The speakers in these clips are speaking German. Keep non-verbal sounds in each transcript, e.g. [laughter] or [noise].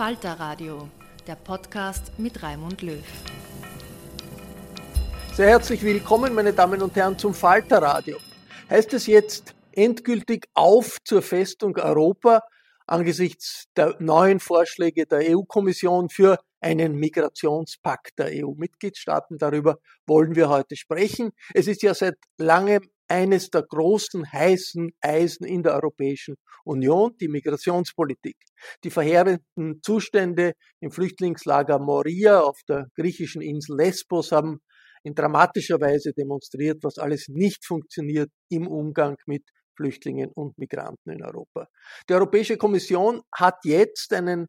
Falter Radio, der Podcast mit Raimund Löw. Sehr herzlich willkommen, meine Damen und Herren, zum Falter Radio. Heißt es jetzt endgültig auf zur Festung Europa angesichts der neuen Vorschläge der EU-Kommission für einen Migrationspakt der EU-Mitgliedstaaten. Darüber wollen wir heute sprechen. Es ist ja seit langem eines der großen heißen Eisen in der Europäischen Union, die Migrationspolitik. Die verheerenden Zustände im Flüchtlingslager Moria auf der griechischen Insel Lesbos haben in dramatischer Weise demonstriert, was alles nicht funktioniert im Umgang mit Flüchtlingen und Migranten in Europa. Die Europäische Kommission hat jetzt einen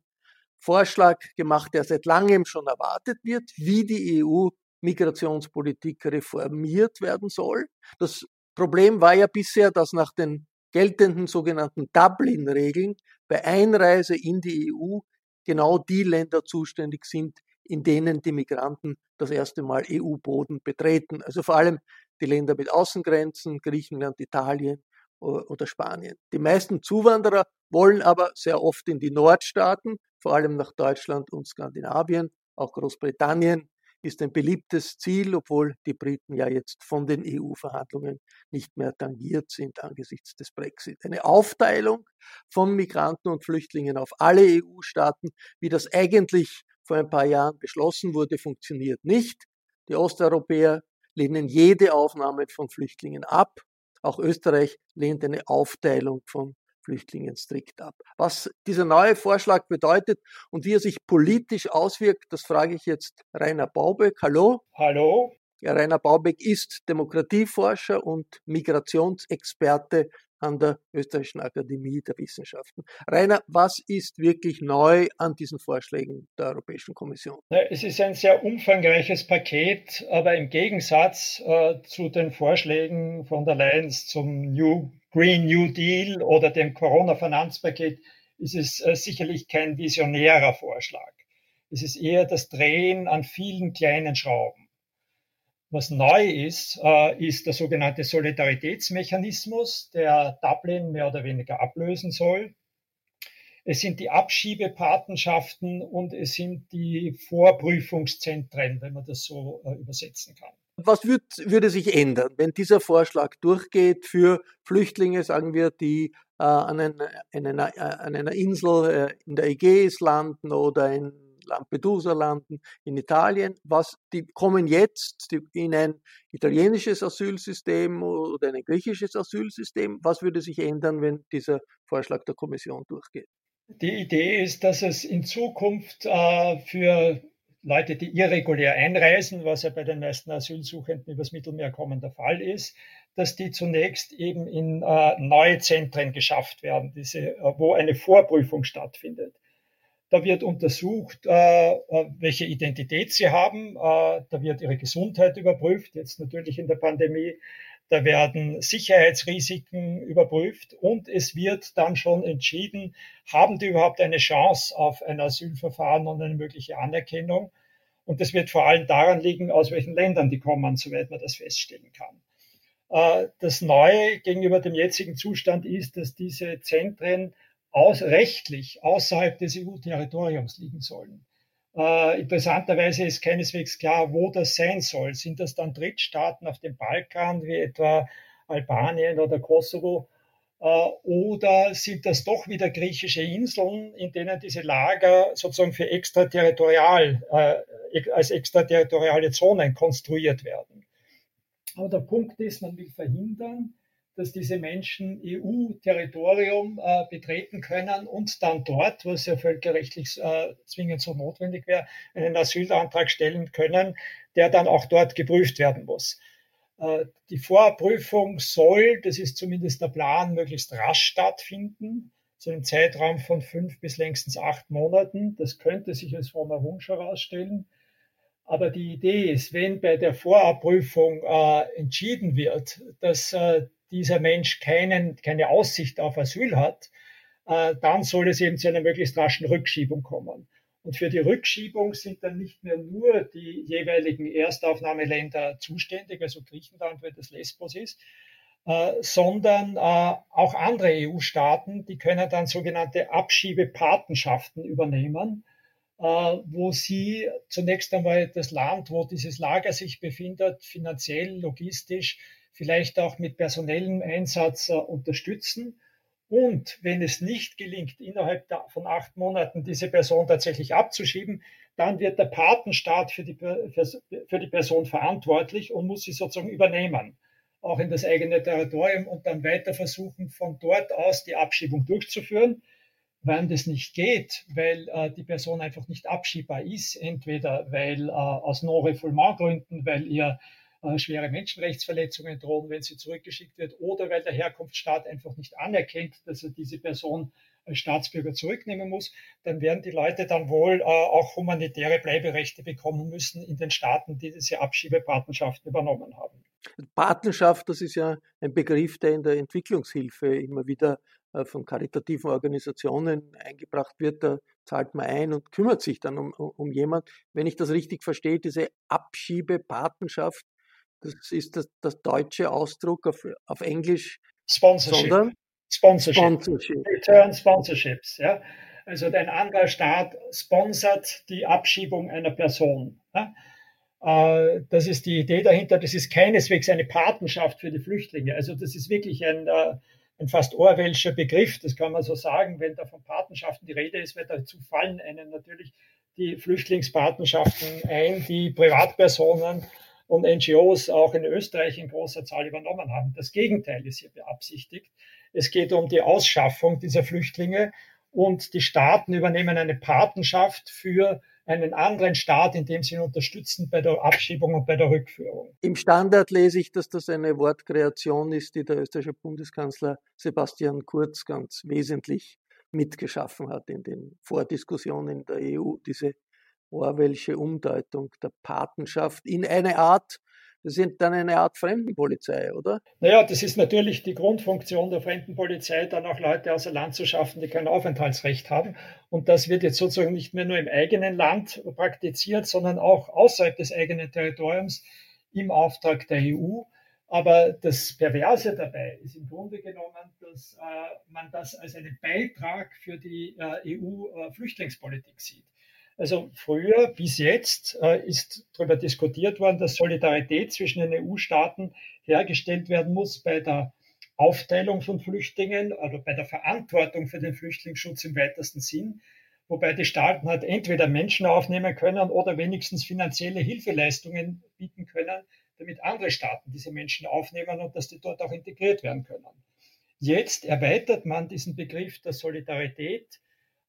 Vorschlag gemacht, der seit langem schon erwartet wird, wie die EU Migrationspolitik reformiert werden soll. Das Problem war ja bisher, dass nach den geltenden sogenannten Dublin-Regeln bei Einreise in die EU genau die Länder zuständig sind, in denen die Migranten das erste Mal EU-Boden betreten. Also vor allem die Länder mit Außengrenzen, Griechenland, Italien oder Spanien. Die meisten Zuwanderer wollen aber sehr oft in die Nordstaaten, vor allem nach Deutschland und Skandinavien, auch Großbritannien ist ein beliebtes Ziel, obwohl die Briten ja jetzt von den EU-Verhandlungen nicht mehr tangiert sind angesichts des Brexit. Eine Aufteilung von Migranten und Flüchtlingen auf alle EU-Staaten, wie das eigentlich vor ein paar Jahren beschlossen wurde, funktioniert nicht. Die Osteuropäer lehnen jede Aufnahme von Flüchtlingen ab. Auch Österreich lehnt eine Aufteilung von Flüchtlingen strikt ab. Was dieser neue Vorschlag bedeutet und wie er sich politisch auswirkt, das frage ich jetzt Rainer Baubeck. Hallo. Hallo. Rainer Baubeck ist Demokratieforscher und Migrationsexperte an der Österreichischen Akademie der Wissenschaften. Rainer, was ist wirklich neu an diesen Vorschlägen der Europäischen Kommission? Es ist ein sehr umfangreiches Paket, aber im Gegensatz äh, zu den Vorschlägen von der Leyen zum New Green New Deal oder dem Corona-Finanzpaket ist es äh, sicherlich kein visionärer Vorschlag. Es ist eher das Drehen an vielen kleinen Schrauben. Was neu ist, äh, ist der sogenannte Solidaritätsmechanismus, der Dublin mehr oder weniger ablösen soll. Es sind die Abschiebepatenschaften und es sind die Vorprüfungszentren, wenn man das so äh, übersetzen kann. Was würd, würde sich ändern, wenn dieser Vorschlag durchgeht für Flüchtlinge, sagen wir, die äh, an, ein, an, einer, an, einer, Insel in der Ägäis landen oder in Lampedusa landen, in Italien. Was, die kommen jetzt in ein italienisches Asylsystem oder ein griechisches Asylsystem. Was würde sich ändern, wenn dieser Vorschlag der Kommission durchgeht? Die Idee ist, dass es in Zukunft äh, für Leute, die irregulär einreisen, was ja bei den meisten Asylsuchenden übers Mittelmeer kommen der Fall ist, dass die zunächst eben in äh, neue Zentren geschafft werden, diese, wo eine Vorprüfung stattfindet. Da wird untersucht, äh, äh welche Identität sie haben. Äh, da wird ihre Gesundheit überprüft, jetzt natürlich in der Pandemie. Da werden Sicherheitsrisiken überprüft und es wird dann schon entschieden, haben die überhaupt eine Chance auf ein Asylverfahren und eine mögliche Anerkennung. Und das wird vor allem daran liegen, aus welchen Ländern die kommen, soweit man das feststellen kann. Das Neue gegenüber dem jetzigen Zustand ist, dass diese Zentren aus, rechtlich außerhalb des EU-Territoriums liegen sollen. Äh, interessanterweise ist keineswegs klar, wo das sein soll. Sind das dann Drittstaaten auf dem Balkan, wie etwa Albanien oder Kosovo? Äh, oder sind das doch wieder griechische Inseln, in denen diese Lager sozusagen für extraterritorial, äh, als extraterritoriale Zonen konstruiert werden? Aber der Punkt ist, man will verhindern, dass diese Menschen EU-Territorium äh, betreten können und dann dort, was ja völkerrechtlich äh, zwingend so notwendig wäre, einen Asylantrag stellen können, der dann auch dort geprüft werden muss. Äh, die Vorprüfung soll, das ist zumindest der Plan, möglichst rasch stattfinden, so einem Zeitraum von fünf bis längstens acht Monaten. Das könnte sich als frommer Wunsch herausstellen. Aber die Idee ist, wenn bei der Vorabprüfung äh, entschieden wird, dass äh, dieser Mensch keinen, keine Aussicht auf Asyl hat, äh, dann soll es eben zu einer möglichst raschen Rückschiebung kommen. Und für die Rückschiebung sind dann nicht mehr nur die jeweiligen Erstaufnahmeländer zuständig, also Griechenland, weil das Lesbos ist, äh, sondern äh, auch andere EU-Staaten, die können dann sogenannte Abschiebepatenschaften übernehmen, wo sie zunächst einmal das Land, wo dieses Lager sich befindet, finanziell, logistisch vielleicht auch mit personellem Einsatz äh, unterstützen. Und wenn es nicht gelingt, innerhalb von acht Monaten diese Person tatsächlich abzuschieben, dann wird der Patenstaat für die, für die Person verantwortlich und muss sie sozusagen übernehmen, auch in das eigene Territorium und dann weiter versuchen, von dort aus die Abschiebung durchzuführen. Wenn das nicht geht, weil äh, die Person einfach nicht abschiebbar ist, entweder weil äh, aus Non-Refoulement-Gründen, weil ihr schwere Menschenrechtsverletzungen drohen, wenn sie zurückgeschickt wird, oder weil der Herkunftsstaat einfach nicht anerkennt, dass er diese Person als Staatsbürger zurücknehmen muss, dann werden die Leute dann wohl äh, auch humanitäre Bleiberechte bekommen müssen in den Staaten, die diese Abschiebepatenschaften übernommen haben. Patenschaft, das ist ja ein Begriff, der in der Entwicklungshilfe immer wieder äh, von karitativen Organisationen eingebracht wird. Da zahlt man ein und kümmert sich dann um, um jemand. Wenn ich das richtig verstehe, diese Abschiebepatenschaft, das ist das, das deutsche Ausdruck auf, auf Englisch. Sponsorship. Sondern Sponsorship. Sponsorship. Return Sponsorships. Ja? Also ein anderer Staat sponsert die Abschiebung einer Person. Ja? Äh, das ist die Idee dahinter. Das ist keineswegs eine Patenschaft für die Flüchtlinge. Also das ist wirklich ein, äh, ein fast Orwellscher Begriff. Das kann man so sagen. Wenn da von Patenschaften die Rede ist, wird dazu fallen einen natürlich die Flüchtlingspatenschaften ein, die Privatpersonen und NGOs auch in Österreich in großer Zahl übernommen haben. Das Gegenteil ist hier beabsichtigt. Es geht um die Ausschaffung dieser Flüchtlinge und die Staaten übernehmen eine Patenschaft für einen anderen Staat, indem sie ihn unterstützen bei der Abschiebung und bei der Rückführung. Im Standard lese ich, dass das eine Wortkreation ist, die der österreichische Bundeskanzler Sebastian Kurz ganz wesentlich mitgeschaffen hat in den Vordiskussionen der EU, diese Orwellsche Umdeutung der Patenschaft in eine Art, das sind dann eine Art Fremdenpolizei, oder? Naja, das ist natürlich die Grundfunktion der Fremdenpolizei, dann auch Leute außer Land zu schaffen, die kein Aufenthaltsrecht haben. Und das wird jetzt sozusagen nicht mehr nur im eigenen Land praktiziert, sondern auch außerhalb des eigenen Territoriums im Auftrag der EU. Aber das Perverse dabei ist im Grunde genommen, dass äh, man das als einen Beitrag für die äh, EU-Flüchtlingspolitik äh, sieht. Also früher bis jetzt äh, ist darüber diskutiert worden, dass Solidarität zwischen den EU-Staaten hergestellt werden muss bei der Aufteilung von Flüchtlingen, also bei der Verantwortung für den Flüchtlingsschutz im weitesten Sinn, wobei die Staaten halt entweder Menschen aufnehmen können oder wenigstens finanzielle Hilfeleistungen bieten können, damit andere Staaten diese Menschen aufnehmen und dass die dort auch integriert werden können. Jetzt erweitert man diesen Begriff der Solidarität,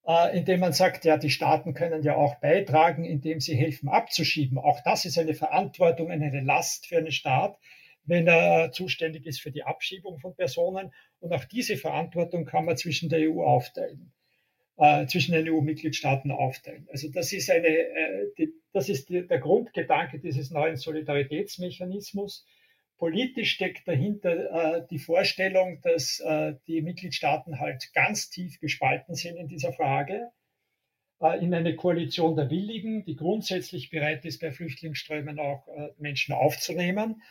äh, indem man sagt, ja, die Staaten können ja auch beitragen, indem sie helfen abzuschieben. Auch das ist eine Verantwortung, eine Last für einen Staat, wenn er zuständig ist für die Abschiebung von Personen. Und auch diese Verantwortung kann man zwischen der EU aufteilen äh, zwischen den EU-Mitgliedstaaten aufteilen. Also das ist, eine, äh, die, das ist die, der Grundgedanke dieses neuen Solidaritätsmechanismus. Politisch steckt dahinter äh, die Vorstellung, dass äh, die Mitgliedstaaten halt ganz tief gespalten sind in dieser Frage, äh, in eine Koalition der Willigen, die grundsätzlich bereit ist, bei Flüchtlingsströmen auch äh, Menschen aufzunehmen,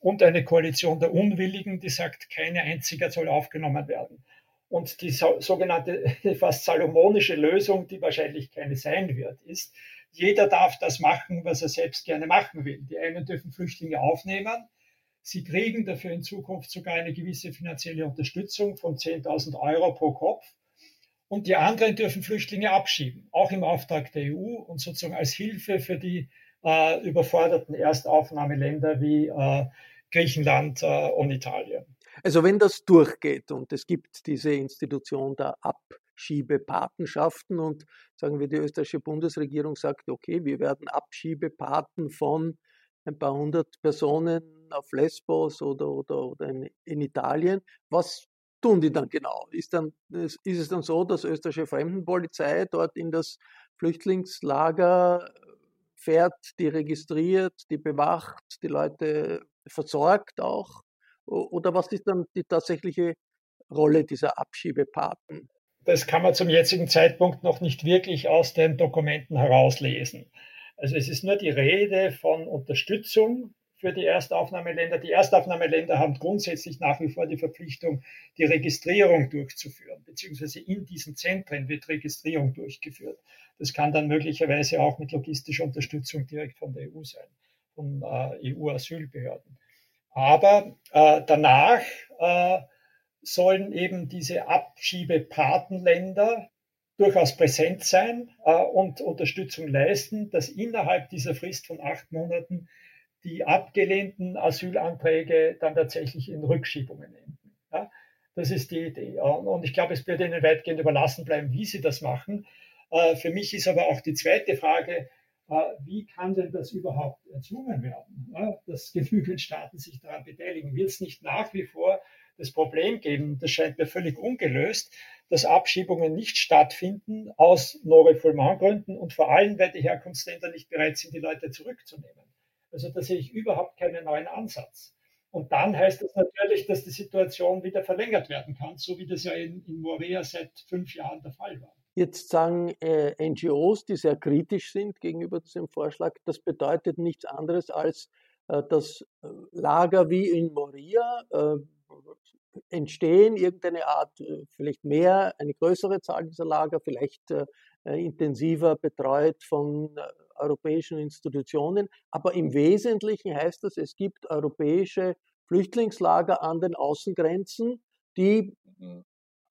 und eine Koalition der Unwilligen, die sagt, keine einziger soll aufgenommen werden. Und die so, sogenannte [laughs] fast salomonische Lösung, die wahrscheinlich keine sein wird, ist, jeder darf das machen, was er selbst gerne machen will. Die einen dürfen Flüchtlinge aufnehmen. Sie kriegen dafür in Zukunft sogar eine gewisse finanzielle Unterstützung von 10.000 Euro pro Kopf. Und die anderen dürfen Flüchtlinge abschieben, auch im Auftrag der EU und sozusagen als Hilfe für die äh, überforderten Erstaufnahmeländer wie äh, Griechenland äh, und Italien. Also wenn das durchgeht und es gibt diese Institution der Abschiebepatenschaften und sagen wir, die österreichische Bundesregierung sagt, okay, wir werden Abschiebepaten von ein paar hundert Personen auf Lesbos oder, oder, oder in, in Italien. Was tun die dann genau? Ist, dann, ist es dann so, dass österreichische Fremdenpolizei dort in das Flüchtlingslager fährt, die registriert, die bewacht, die Leute versorgt auch? Oder was ist dann die tatsächliche Rolle dieser Abschiebepaten? Das kann man zum jetzigen Zeitpunkt noch nicht wirklich aus den Dokumenten herauslesen. Also es ist nur die Rede von Unterstützung für die Erstaufnahmeländer. Die Erstaufnahmeländer haben grundsätzlich nach wie vor die Verpflichtung, die Registrierung durchzuführen, beziehungsweise in diesen Zentren wird Registrierung durchgeführt. Das kann dann möglicherweise auch mit logistischer Unterstützung direkt von der EU sein, von äh, EU-Asylbehörden. Aber äh, danach äh, sollen eben diese Abschiebepatenländer durchaus präsent sein äh, und Unterstützung leisten, dass innerhalb dieser Frist von acht Monaten die abgelehnten Asylanträge dann tatsächlich in Rückschiebungen enden. Ja? Das ist die Idee. Und ich glaube, es wird ihnen weitgehend überlassen bleiben, wie sie das machen. Äh, für mich ist aber auch die zweite Frage, wie kann denn das überhaupt erzwungen werden, dass genügend Staaten sich daran beteiligen? Wird es nicht nach wie vor das Problem geben, das scheint mir völlig ungelöst, dass Abschiebungen nicht stattfinden aus Non-Refoulement-Gründen und vor allem, weil die Herkunftsländer nicht bereit sind, die Leute zurückzunehmen. Also da sehe ich überhaupt keinen neuen Ansatz. Und dann heißt das natürlich, dass die Situation wieder verlängert werden kann, so wie das ja in, in Moria seit fünf Jahren der Fall war. Jetzt sagen äh, NGOs, die sehr kritisch sind gegenüber diesem Vorschlag, das bedeutet nichts anderes als, äh, dass äh, Lager wie in Moria äh, entstehen, irgendeine Art, äh, vielleicht mehr, eine größere Zahl dieser Lager, vielleicht äh, intensiver betreut von europäischen Institutionen. Aber im Wesentlichen heißt das, es gibt europäische Flüchtlingslager an den Außengrenzen, die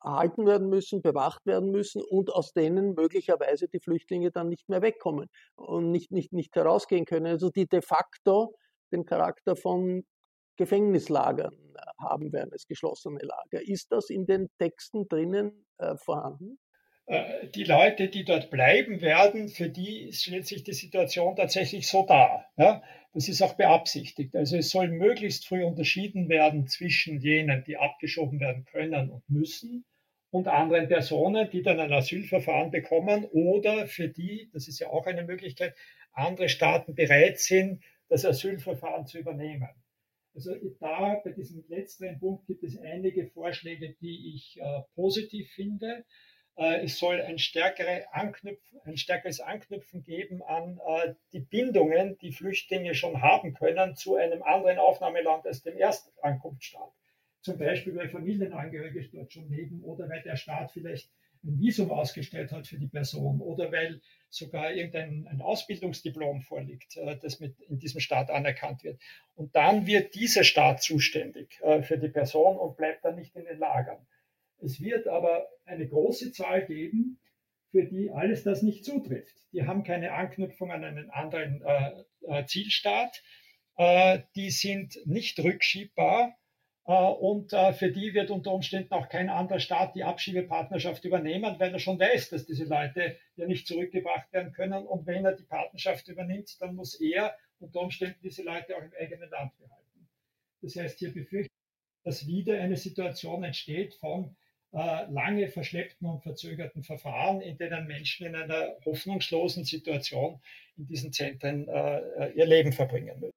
erhalten werden müssen, bewacht werden müssen und aus denen möglicherweise die Flüchtlinge dann nicht mehr wegkommen und nicht, nicht, nicht herausgehen können. Also die de facto den Charakter von Gefängnislagern äh, haben werden, als geschlossene Lager. Ist das in den Texten drinnen äh, vorhanden? Äh, die Leute, die dort bleiben werden, für die stellt sich die Situation tatsächlich so dar. Ja? Das ist auch beabsichtigt. Also es soll möglichst früh unterschieden werden zwischen jenen, die abgeschoben werden können und müssen und anderen Personen, die dann ein Asylverfahren bekommen oder für die, das ist ja auch eine Möglichkeit, andere Staaten bereit sind, das Asylverfahren zu übernehmen. Also da bei diesem letzteren Punkt gibt es einige Vorschläge, die ich äh, positiv finde. Äh, es soll ein, stärkere ein stärkeres Anknüpfen geben an äh, die Bindungen, die Flüchtlinge schon haben können zu einem anderen Aufnahmeland als dem Erstankunftsstaat. Zum Beispiel, weil Familienangehörige dort schon leben oder weil der Staat vielleicht ein Visum ausgestellt hat für die Person oder weil sogar irgendein ein Ausbildungsdiplom vorliegt, äh, das mit in diesem Staat anerkannt wird. Und dann wird dieser Staat zuständig für die Person und bleibt dann nicht in den Lagern. Es wird aber eine große Zahl geben, für die alles das nicht zutrifft. Die haben keine Anknüpfung an einen anderen äh, äh Zielstaat. Äh, die sind nicht rückschiebbar. Äh, und äh, für die wird unter Umständen auch kein anderer Staat die Abschiebepartnerschaft übernehmen, weil er schon weiß, dass diese Leute ja nicht zurückgebracht werden können. Und wenn er die Partnerschaft übernimmt, dann muss er unter Umständen diese Leute auch im eigenen Land behalten. Das heißt, hier befürchtet, dass wieder eine Situation entsteht von äh, lange verschleppten und verzögerten Verfahren, in denen Menschen in einer hoffnungslosen Situation in diesen Zentren ihr Leben verbringen müssen.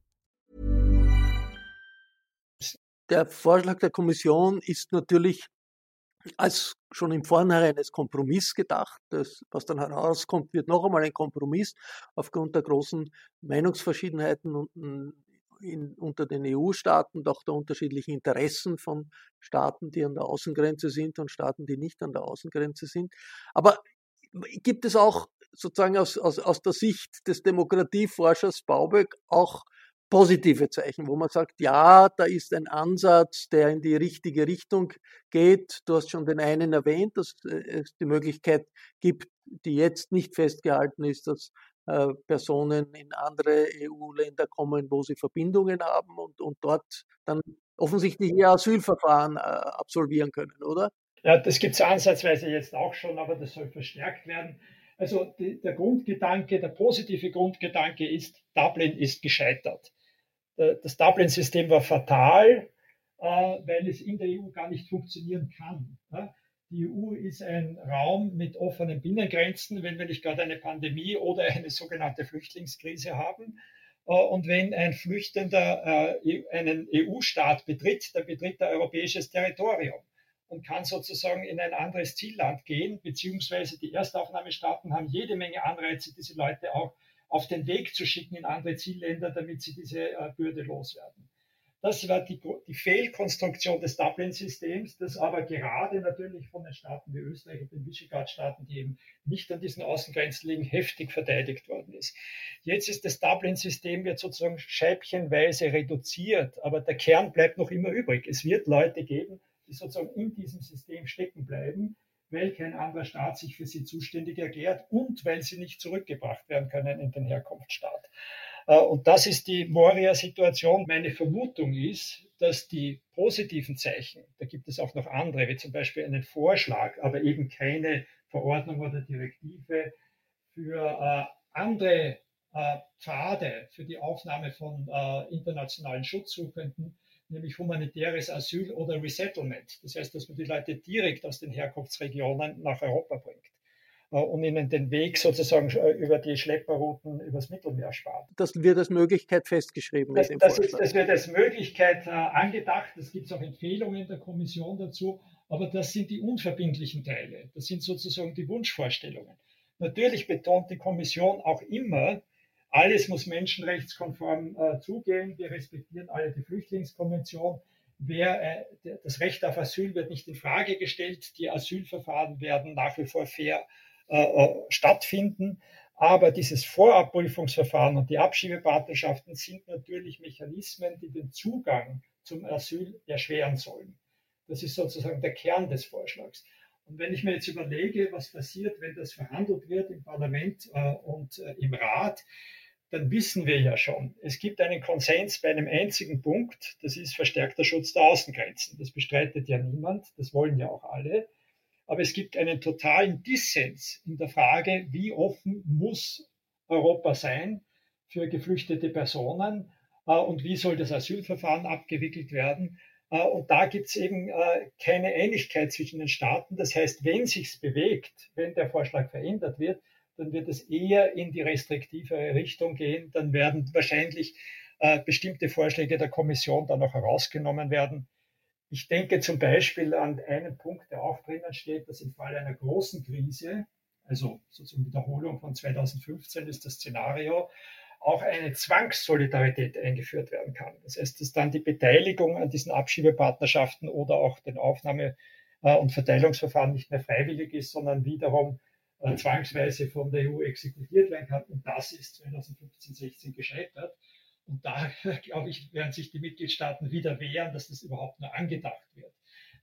Der Vorschlag der Kommission ist natürlich als schon im Vornherein als Kompromiss gedacht. Das, was dann herauskommt, wird noch einmal ein Kompromiss aufgrund der großen Meinungsverschiedenheiten in, unter den EU-Staaten, doch der unterschiedlichen Interessen von Staaten, die an der Außengrenze sind und Staaten, die nicht an der Außengrenze sind. Aber gibt es auch sozusagen aus, aus, aus der Sicht des Demokratieforschers Bauböck auch positive Zeichen, wo man sagt, ja, da ist ein Ansatz, der in die richtige Richtung geht. Du hast schon den einen erwähnt, dass es die Möglichkeit gibt, die jetzt nicht festgehalten ist, dass äh, Personen in andere EU-Länder kommen, wo sie Verbindungen haben und, und dort dann offensichtlich ihr Asylverfahren äh, absolvieren können, oder? Ja, das gibt es ansatzweise jetzt auch schon, aber das soll verstärkt werden. Also die, der Grundgedanke, der positive Grundgedanke ist, Dublin ist gescheitert. Das Dublin-System war fatal, äh, weil es in der EU gar nicht funktionieren kann. Die EU ist ein Raum mit offenen Binnengrenzen, wenn wir nicht gerade eine Pandemie oder eine sogenannte Flüchtlingskrise haben. Äh, und wenn ein Flüchtender äh, e, einen EU-Staat betritt, dann betritt er europäisches Territorium und kann sozusagen in ein anderes Zielland gehen, beziehungsweise die Erstaufnahmestaaten haben jede Menge Anreize, diese Leute auch auf den Weg zu schicken in andere Zielländer, damit sie diese äh, Bürde loswerden. Das war die, die Fehlkonstruktion des Dublin-Systems, das aber gerade natürlich von den Staaten wie Österreich und den Visegrad-Staaten, die eben nicht an diesen Außengrenzen liegen, heftig verteidigt worden ist. Jetzt ist das Dublin-System wird sozusagen scheibchenweise reduziert, aber der Kern bleibt noch immer übrig. Es wird Leute geben, die sozusagen in diesem System stecken bleiben, weil kein anderer Staat sich für sie zuständig erklärt und weil sie nicht zurückgebracht werden können in den Herkunftsstaat. Äh, und das ist die Moria-Situation. Meine Vermutung ist, dass die positiven Zeichen, da gibt es auch noch andere, wie zum Beispiel einen Vorschlag, aber eben keine Verordnung oder Direktive für äh, andere äh, Pfade für die Aufnahme von internationalen Schutzsuchenden, nämlich humanitäres Asyl oder Resettlement. Das heißt, dass man die Leute direkt aus den Herkunftsregionen nach Europa bringt. Äh, und ihnen den Weg sozusagen äh, über die Schlepperrouten übers Mittelmeer sparen. Das wird als Möglichkeit festgeschrieben. Das, das, ist, das wird als Möglichkeit äh, angedacht. Es gibt auch Empfehlungen der Kommission dazu. Aber das sind die unverbindlichen Teile. Das sind sozusagen die Wunschvorstellungen. Natürlich betont die Kommission auch immer, alles muss menschenrechtskonform äh, zugehen. Wir respektieren alle die Flüchtlingskonvention. Wer, äh, das Recht auf Asyl wird nicht in Frage gestellt. Die Asylverfahren werden nach wie vor fair äh, äh, stattfinden. Aber dieses Vorabprüfungsverfahren und die Abschiebepartnerschaften sind natürlich Mechanismen, die den Zugang zum Asyl erschweren sollen. Das ist sozusagen der Kern des Vorschlags. Und wenn ich mir jetzt überlege, was passiert, wenn das verhandelt wird im Parlament äh, und äh, im Rat, dann wissen wir ja schon, es gibt einen Konsens bei einem einzigen Punkt, das ist verstärkter Schutz der Außengrenzen. Das bestreitet ja niemand, das wollen ja auch alle aber es gibt einen totalen Dissens in der Frage, wie offen muss Europa sein für geflüchtete Personen äh, und wie soll das Asylverfahren abgewickelt werden. Äh, und da gibt es eben äh, keine Einigkeit zwischen den Staaten. Das heißt, wenn sich's bewegt, wenn der Vorschlag verändert wird, dann wird es eher in die restriktivere Richtung gehen. Dann werden wahrscheinlich bestimmte Vorschläge der Kommission dann noch herausgenommen werden Ich denke zum Beispiel an einen Punkt, der auch drinnen steht, dass im Fall einer großen Krise, also sozusagen Wiederholung von 2015 ist das Szenario, auch eine Zwangssolidarität eingeführt werden kann. Das heißt, dass dann die Beteiligung an diesen Abschiebepartnerschaften oder auch den Aufnahme- äh, und Verteilungsverfahren nicht mehr freiwillig ist, sondern wiederum äh, zwangsweise von der EU exekutiert werden kann. Und das ist 2015, 16 gescheitert. Und da, [laughs] glaube ich, werden sich die Mitgliedstaaten wieder wehren, dass das überhaupt nur angedacht wird.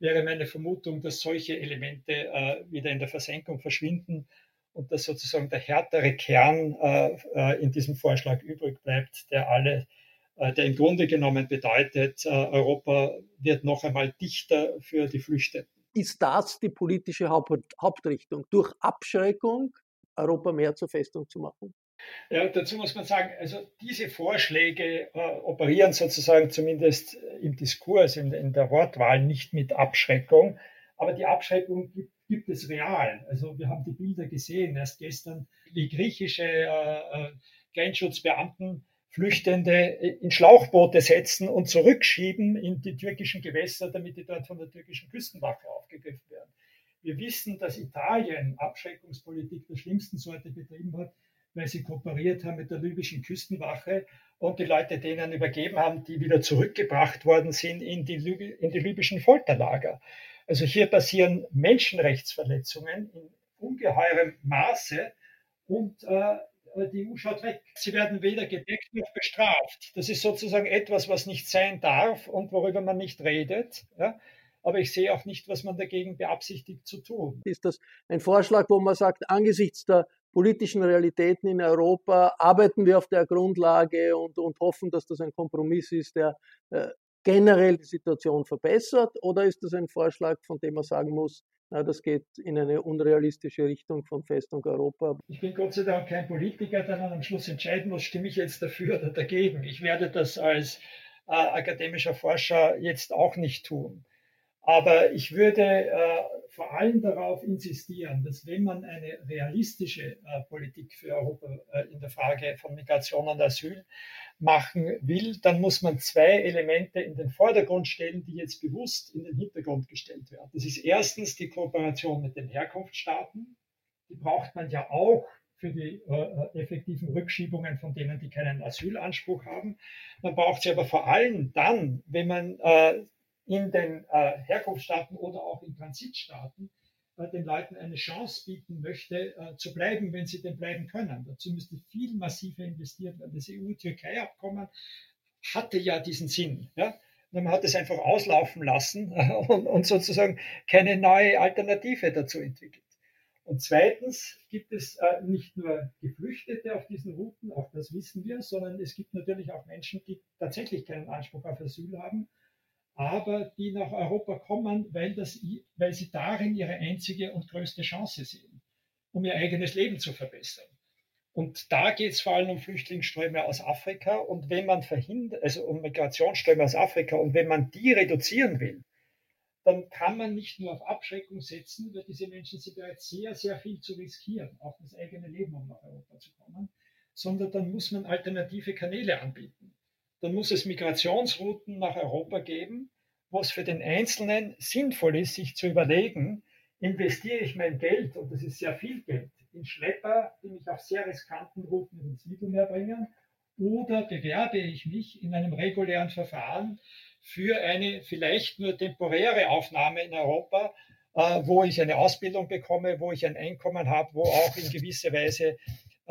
Wäre meine Vermutung, dass solche Elemente äh, wieder in der Versenkung verschwinden und dass sozusagen der härtere Kern äh, äh, in diesem Vorschlag übrig bleibt, der alle, äh, der im Grunde genommen bedeutet, äh, Europa wird noch einmal dichter für die Flüchtenden. Ist das die politische Haupt Hauptrichtung, durch Abschreckung Europa mehr zur Festung zu machen? Ja, dazu muss man sagen, also diese Vorschläge äh, operieren sozusagen zumindest im Diskurs, in, in, der Wortwahl nicht mit Abschreckung, aber die Abschreckung gibt gibt es real. Also wir haben die Bilder gesehen, erst gestern, wie griechische äh, äh, Grenzschutzbeamten Flüchtende in Schlauchboote setzen und zurückschieben in die türkischen Gewässer, damit die dort von der türkischen Küstenwache aufgegriffen werden. Wir wissen, dass Italien Abschreckungspolitik der schlimmsten Sorte betrieben hat, weil sie kooperiert haben mit der libyschen Küstenwache und die Leute denen übergeben haben, die wieder zurückgebracht worden sind in die, in die libyschen Folterlager. Also hier passieren Menschenrechtsverletzungen in ungeheurem Maße und äh, die EU schaut weg. Sie werden weder gedeckt noch bestraft. Das ist sozusagen etwas, was nicht sein darf und worüber man nicht redet. Ja? Aber ich sehe auch nicht, was man dagegen beabsichtigt zu tun. Ist das ein Vorschlag, wo man sagt, angesichts der politischen Realitäten in Europa arbeiten wir auf der Grundlage und, und hoffen, dass das ein Kompromiss ist, der äh, generell die Situation verbessert? Oder ist das ein Vorschlag, von dem man sagen muss, na, das geht in eine unrealistische Richtung von Festung Europa? Ich bin Gott sei Dank kein Politiker, der dann am Schluss entscheiden muss, stimme ich jetzt dafür oder dagegen. Ich werde das als äh, akademischer Forscher jetzt auch nicht tun. Aber ich würde äh, vor allem darauf insistieren, dass wenn man eine realistische äh, Politik für Europa äh, in der Frage von Migration und Asyl machen will, dann muss man zwei Elemente in den Vordergrund stellen, die jetzt bewusst in den Hintergrund gestellt werden. Das ist erstens die Kooperation mit den Herkunftsstaaten. Die braucht man ja auch für die äh, äh effektiven Rückschiebungen von denen, die keinen Asylanspruch haben. Man braucht sie aber vor allem dann, wenn man äh, in den äh, Herkunftsstaaten oder auch in Transitstaaten äh, den Leuten eine Chance bieten möchte, äh, zu bleiben, wenn sie denn bleiben können. Dazu müsste viel massiver investiert werden. Das EU-Türkei-Abkommen hatte ja diesen Sinn. Ja? man hat es einfach auslaufen lassen [laughs] und, und sozusagen keine neue Alternative dazu entwickelt. Und zweitens gibt es äh, nicht nur Geflüchtete auf diesen Routen, auch das wissen wir, sondern es gibt natürlich auch Menschen, die tatsächlich keinen Anspruch auf Asyl haben aber die nach Europa kommen, weil, das, weil sie darin ihre einzige und größte Chance sehen, um ihr eigenes Leben zu verbessern. Und da geht es vor allem um Flüchtlingsströme aus Afrika. Und wenn man verhindert, also um Migrationsströme aus Afrika, und wenn man die reduzieren will, dann kann man nicht nur auf Abschreckung setzen, weil diese Menschen sind bereits sehr, sehr viel zu riskieren, auch das eigene Leben, um nach Europa zu kommen, sondern dann muss man alternative Kanäle anbieten dann muss es Migrationsrouten nach Europa geben, wo es für den Einzelnen sinnvoll ist, sich zu überlegen, investiere ich mein Geld, und das ist sehr viel Geld, in Schlepper, die mich auf sehr riskanten Routen ins Mittelmeer bringen, oder bewerbe ich mich in einem regulären Verfahren für eine vielleicht nur temporäre Aufnahme in Europa, äh, wo ich eine Ausbildung bekomme, wo ich ein Einkommen habe, wo auch in gewisser Weise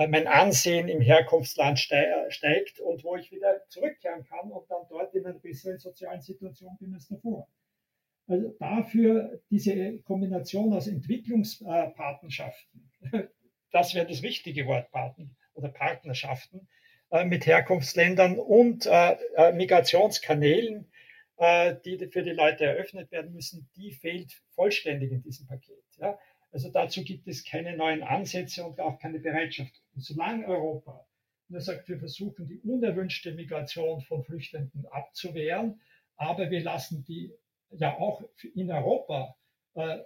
mein Ansehen im Herkunftsland steigt und wo ich wieder zurückkehren kann und dann dort in einer besseren sozialen Situation bin als davor. Also dafür diese Kombination aus Entwicklungspartnerschaften, [laughs] das wäre das richtige Wort, Partner oder Partnerschaften äh, mit Herkunftsländern und äh, Migrationskanälen, die für die Leute eröffnet werden müssen, die fehlt vollständig in diesem Paket. Also dazu gibt es keine neuen Ansätze und auch keine Bereitschaft. Und solange Europa nur sagt, wir versuchen die unerwünschte Migration von Flüchtenden abzuwehren, aber wir lassen die ja auch in Europa äh,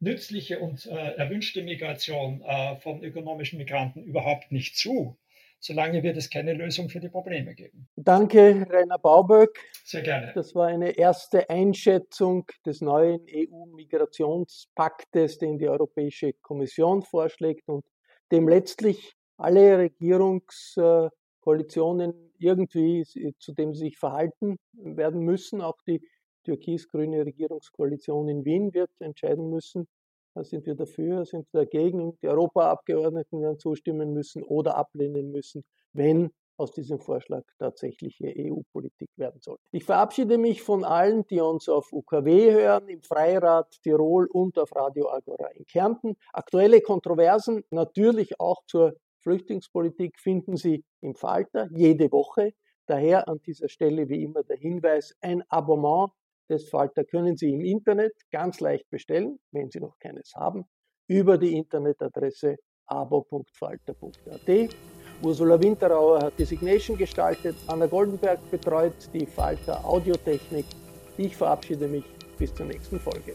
nützliche und äh, erwünschte Migration äh, von ökonomischen Migranten überhaupt nicht zu, solange wird es keine Lösung für die Probleme geben. Danke, Rainer Bauböck. Sehr gerne. Das war eine erste Einschätzung des neuen EU-Migrationspaktes, den die Europäische Kommission vorschlägt und dem letztlich alle Regierungskoalitionen irgendwie, zu dem sie sich verhalten werden müssen. Auch die türkis-grüne Regierungskoalition in Wien wird entscheiden müssen, sind wir dafür, sind wir dagegen. Die Europaabgeordneten werden zustimmen müssen oder ablehnen müssen, wenn aus diesem Vorschlag tatsächliche EU-Politik werden soll. Ich verabschiede mich von allen, die uns auf UKW hören, im Freirat Tirol und auf Radio Agora in Kärnten. Aktuelle Kontroversen, natürlich auch zur Flüchtlingspolitik, finden Sie im Falter jede Woche. Daher an dieser Stelle wie immer der Hinweis, ein Abonnement des Falter können Sie im Internet ganz leicht bestellen, wenn Sie noch keines haben, über die Internetadresse abo.falter.at. Ursula Winterauer hat die Signation gestaltet, Anna Goldenberg betreut die Falter Audiotechnik. Ich verabschiede mich bis zur nächsten Folge.